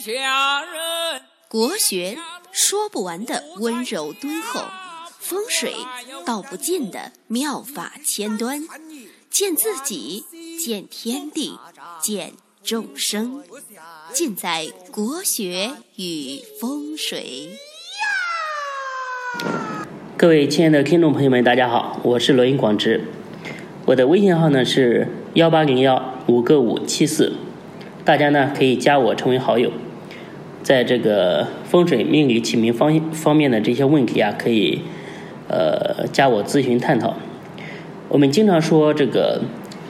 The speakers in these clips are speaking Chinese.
下人。国学说不完的温柔敦厚，风水道不尽的妙法千端，见自己，见天地，见众生，尽在国学与风水。各位亲爱的听众朋友们，大家好，我是罗云广之，我的微信号呢是幺八零幺五个五七四，大家呢可以加我成为好友，在这个风水命理起名方方面的这些问题啊，可以呃加我咨询探讨。我们经常说这个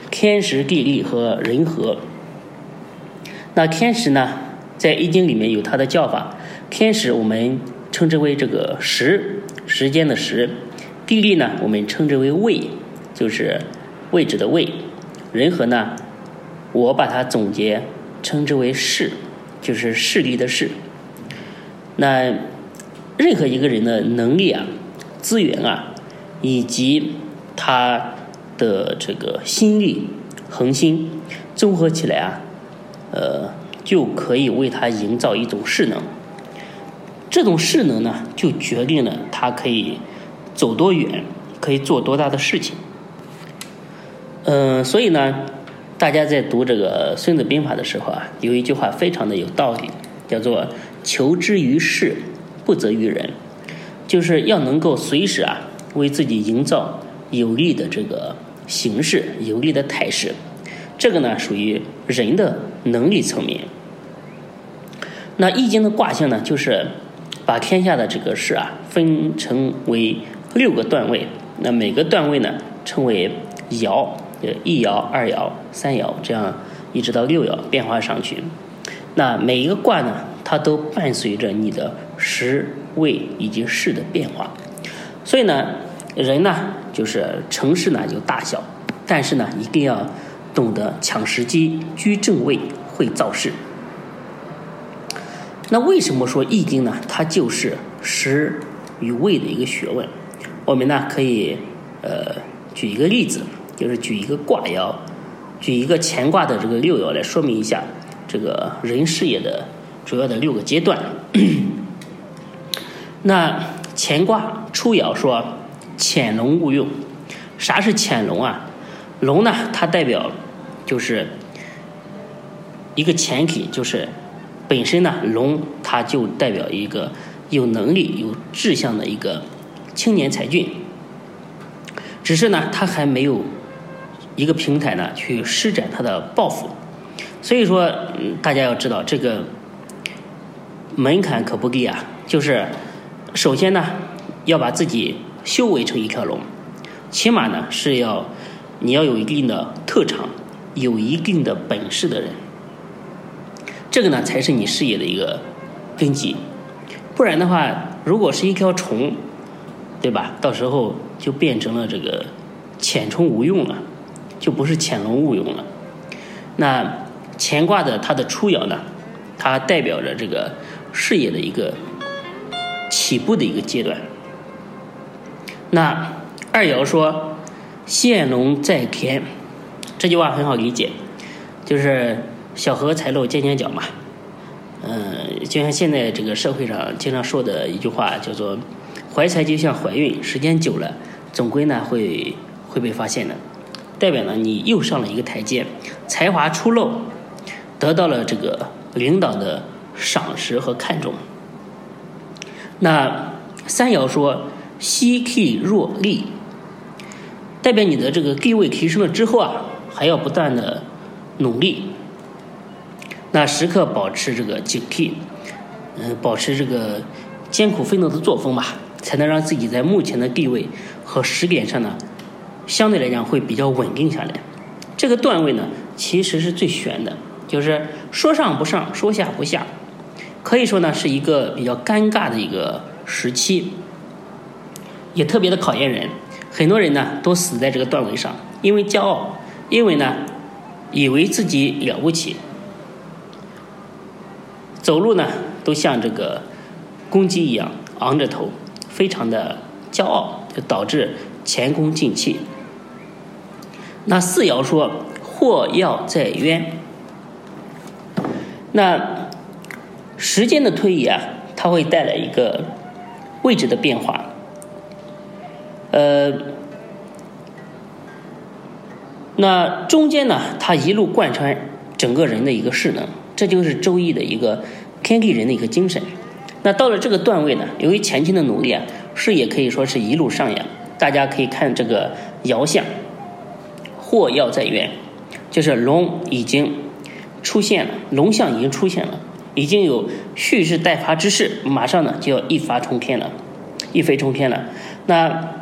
天时地利和人和，那天时呢，在易经里面有它的叫法，天时我们称之为这个时，时间的时；地利呢，我们称之为位，就是位置的位；人和呢，我把它总结称之为势，就是势力的势。那任何一个人的能力啊、资源啊，以及他的这个心力、恒心，综合起来啊，呃，就可以为他营造一种势能。这种势能呢，就决定了他可以走多远，可以做多大的事情。嗯，所以呢，大家在读这个《孙子兵法》的时候啊，有一句话非常的有道理，叫做“求之于事，不责于人”，就是要能够随时啊，为自己营造有利的这个形势、有利的态势。这个呢，属于人的能力层面。那《易经》的卦象呢，就是把天下的这个事啊，分成为六个段位。那每个段位呢，称为爻，一爻、二爻、三爻，这样一直到六爻变化上去。那每一个卦呢，它都伴随着你的时、位以及势的变化。所以呢，人呢，就是成事呢有大小，但是呢，一定要懂得抢时机、居正位、会造势。那为什么说易经呢？它就是时与位的一个学问。我们呢可以呃举一个例子，就是举一个卦爻，举一个乾卦的这个六爻来说明一下这个人事业的主要的六个阶段。那乾卦初爻说潜龙勿用，啥是潜龙啊？龙呢，它代表就是一个前提，就是。本身呢，龙它就代表一个有能力、有志向的一个青年才俊。只是呢，他还没有一个平台呢去施展他的抱负。所以说，大家要知道这个门槛可不低啊。就是首先呢，要把自己修为成一条龙，起码呢是要你要有一定的特长、有一定的本事的人。这个呢，才是你事业的一个根基，不然的话，如果是一条虫，对吧？到时候就变成了这个浅虫无用了，就不是潜龙勿用了。那乾卦的它的初爻呢，它代表着这个事业的一个起步的一个阶段。那二爻说“现龙在田”，这句话很好理解，就是。小荷才露尖尖角嘛，嗯，就像现在这个社会上经常说的一句话，叫做“怀才就像怀孕，时间久了，总归呢会会被发现的”，代表了你又上了一个台阶，才华出露，得到了这个领导的赏识和看重。那三爻说“希 k 若厉”，代表你的这个地位提升了之后啊，还要不断的努力。那时刻保持这个警惕，嗯，保持这个艰苦奋斗的作风吧，才能让自己在目前的地位和时点上呢，相对来讲会比较稳定下来。这个段位呢，其实是最悬的，就是说上不上，说下不下，可以说呢是一个比较尴尬的一个时期，也特别的考验人。很多人呢都死在这个段位上，因为骄傲，因为呢以为自己了不起。走路呢，都像这个公鸡一样昂着头，非常的骄傲，就导致前功尽弃。那四爻说祸要在渊，那时间的推移啊，它会带来一个位置的变化。呃，那中间呢，它一路贯穿整个人的一个势能，这就是周易的一个天地人的一个精神。那到了这个段位呢，由于前期的努力啊，事业可以说是一路上扬。大家可以看这个爻象，祸要在渊，就是龙已经出现了，龙象已经出现了，已经有蓄势待发之势，马上呢就要一发冲天了，一飞冲天了。那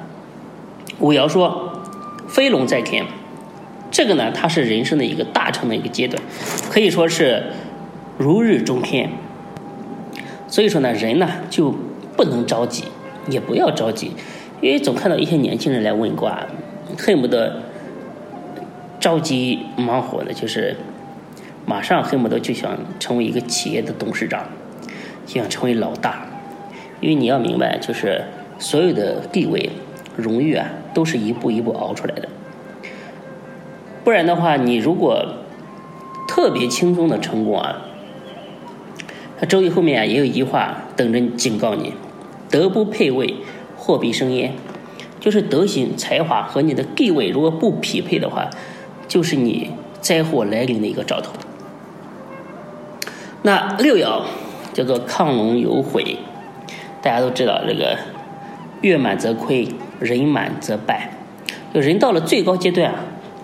五爻说飞龙在天，这个呢，它是人生的一个大成的一个阶段，可以说是如日中天。所以说呢，人呢就不能着急，也不要着急。因为总看到一些年轻人来问卦，恨不得着急忙活的，就是马上恨不得就想成为一个企业的董事长，就想成为老大。因为你要明白，就是所有的地位、荣誉啊，都是一步一步熬出来的。不然的话，你如果特别轻松的成功啊，他周易后面也有一句话等着警告你：德不配位。货必生焉，就是德行、才华和你的地位如果不匹配的话，就是你灾祸来临的一个兆头。那六爻叫做亢龙有悔，大家都知道这个月满则亏，人满则败。就人到了最高阶段啊，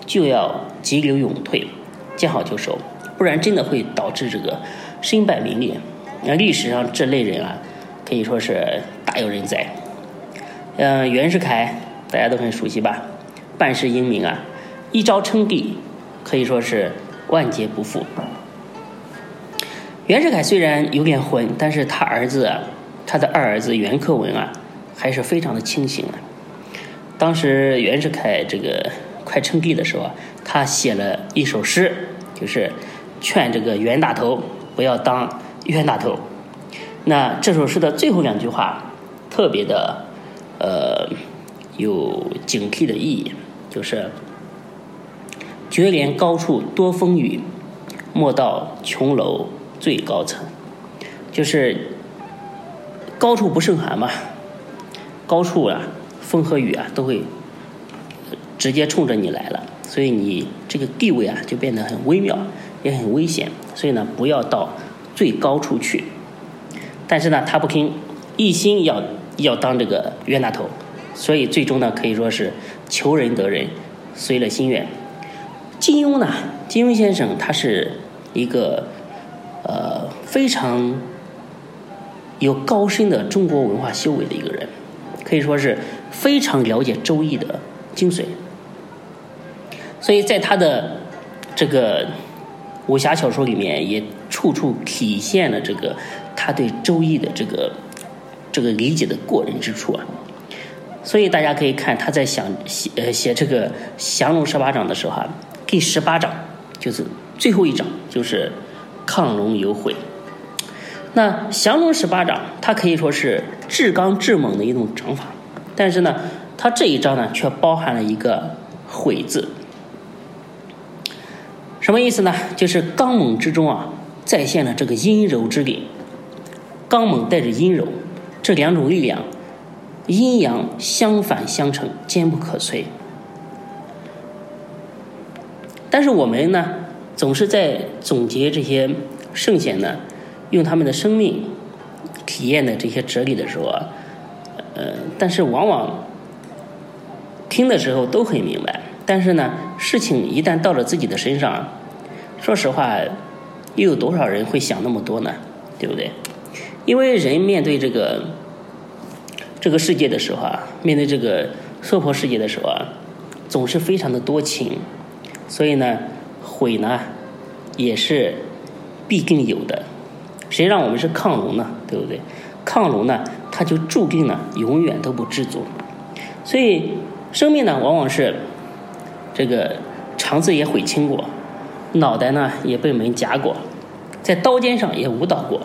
就要急流勇退，见好就收，不然真的会导致这个身败名裂。那历史上这类人啊，可以说是大有人在。嗯，袁世凯大家都很熟悉吧？办事英明啊，一朝称帝，可以说是万劫不复。袁世凯虽然有点混，但是他儿子，他的二儿子袁克文啊，还是非常的清醒啊。当时袁世凯这个快称帝的时候啊，他写了一首诗，就是劝这个袁大头不要当冤大头。那这首诗的最后两句话特别的。呃，有警惕的意义，就是“绝莲高处多风雨，莫到琼楼最高层”，就是高处不胜寒嘛，高处啊，风和雨啊都会直接冲着你来了，所以你这个地位啊就变得很微妙，也很危险，所以呢，不要到最高处去。但是呢，他不听，一心要。要当这个冤大头，所以最终呢，可以说是求人得人，遂了心愿。金庸呢，金庸先生他是一个呃非常有高深的中国文化修为的一个人，可以说是非常了解周易的精髓。所以在他的这个武侠小说里面，也处处体现了这个他对周易的这个。这个理解的过人之处啊，所以大家可以看他在想写呃写这个降龙十八掌的时候啊，第十八掌就是最后一掌就是亢龙有悔。那降龙十八掌它可以说是至刚至猛的一种掌法，但是呢，它这一招呢却包含了一个悔字。什么意思呢？就是刚猛之中啊，再现了这个阴柔之力，刚猛带着阴柔。这两种力量，阴阳相反相成，坚不可摧。但是我们呢，总是在总结这些圣贤呢，用他们的生命体验的这些哲理的时候啊，呃，但是往往听的时候都很明白，但是呢，事情一旦到了自己的身上，说实话，又有多少人会想那么多呢？对不对？因为人面对这个这个世界的时候啊，面对这个娑婆世界的时候啊，总是非常的多情，所以呢，悔呢也是必定有的。谁让我们是亢龙呢？对不对？亢龙呢，他就注定呢永远都不知足。所以生命呢，往往是这个肠子也悔青过，脑袋呢也被门夹过，在刀尖上也舞蹈过。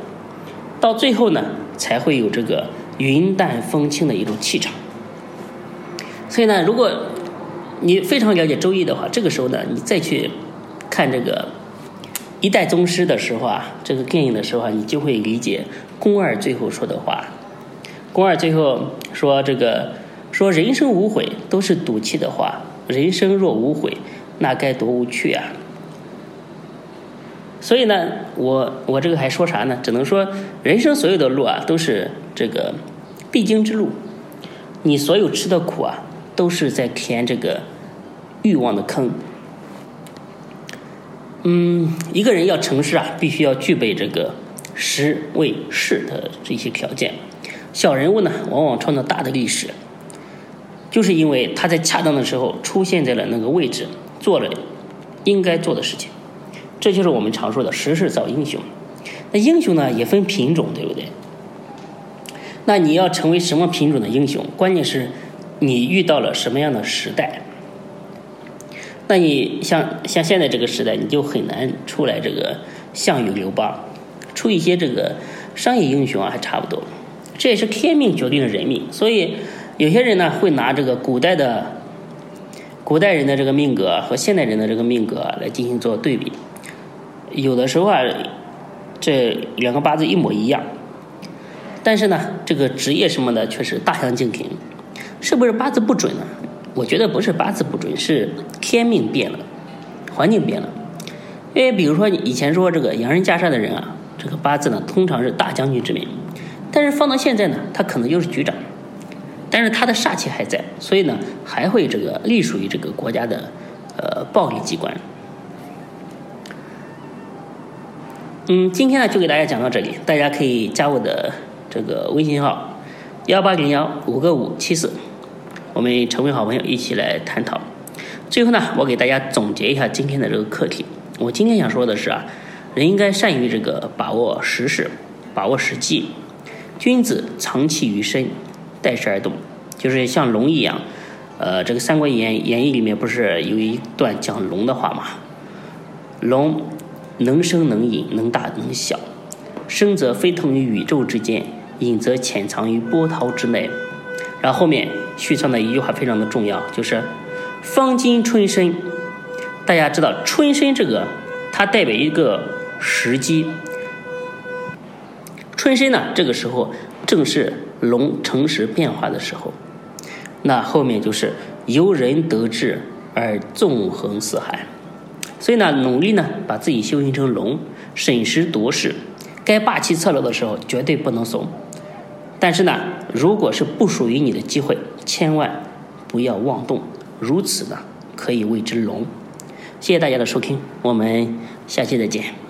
到最后呢，才会有这个云淡风轻的一种气场。所以呢，如果你非常了解周易的话，这个时候呢，你再去看这个一代宗师的时候啊，这个电影的时候啊，你就会理解宫二最后说的话。宫二最后说：“这个说人生无悔都是赌气的话，人生若无悔，那该多无趣啊！”所以呢，我我这个还说啥呢？只能说人生所有的路啊，都是这个必经之路。你所有吃的苦啊，都是在填这个欲望的坑。嗯，一个人要成事啊，必须要具备这个时、位、势的这些条件。小人物呢，往往创造大的历史，就是因为他在恰当的时候出现在了那个位置，做了应该做的事情。这就是我们常说的时势造英雄。那英雄呢，也分品种，对不对？那你要成为什么品种的英雄？关键是你遇到了什么样的时代。那你像像现在这个时代，你就很难出来这个项羽、刘邦，出一些这个商业英雄啊，还差不多。这也是天命决定了人命，所以有些人呢会拿这个古代的古代人的这个命格和现代人的这个命格来进行做对比。有的时候啊，这两个八字一模一样，但是呢，这个职业什么的却是大相径庭，是不是八字不准呢？我觉得不是八字不准，是天命变了，环境变了。因为比如说以前说这个洋人袈裟的人啊，这个八字呢通常是大将军之命。但是放到现在呢，他可能就是局长，但是他的煞气还在，所以呢还会这个隶属于这个国家的呃暴力机关。嗯，今天呢就给大家讲到这里，大家可以加我的这个微信号幺八零幺五个五七四，我们成为好朋友，一起来探讨。最后呢，我给大家总结一下今天的这个课题。我今天想说的是啊，人应该善于这个把握时势，把握时机。君子藏器于身，待时而动，就是像龙一样。呃，这个《三国演演义》里面不是有一段讲龙的话吗？龙能生能隐，能大能小。生则飞腾于宇宙之间，隐则潜藏于波涛之内。然后后面续上的一句话非常的重要，就是“方今春生”。大家知道“春申”这个，它代表一个时机。春申呢，这个时候正是龙成时变化的时候，那后面就是由人得志而纵横四海，所以呢，努力呢把自己修行成龙，审时度势，该霸气侧漏的时候绝对不能怂。但是呢，如果是不属于你的机会，千万不要妄动，如此呢可以谓之龙。谢谢大家的收听，我们下期再见。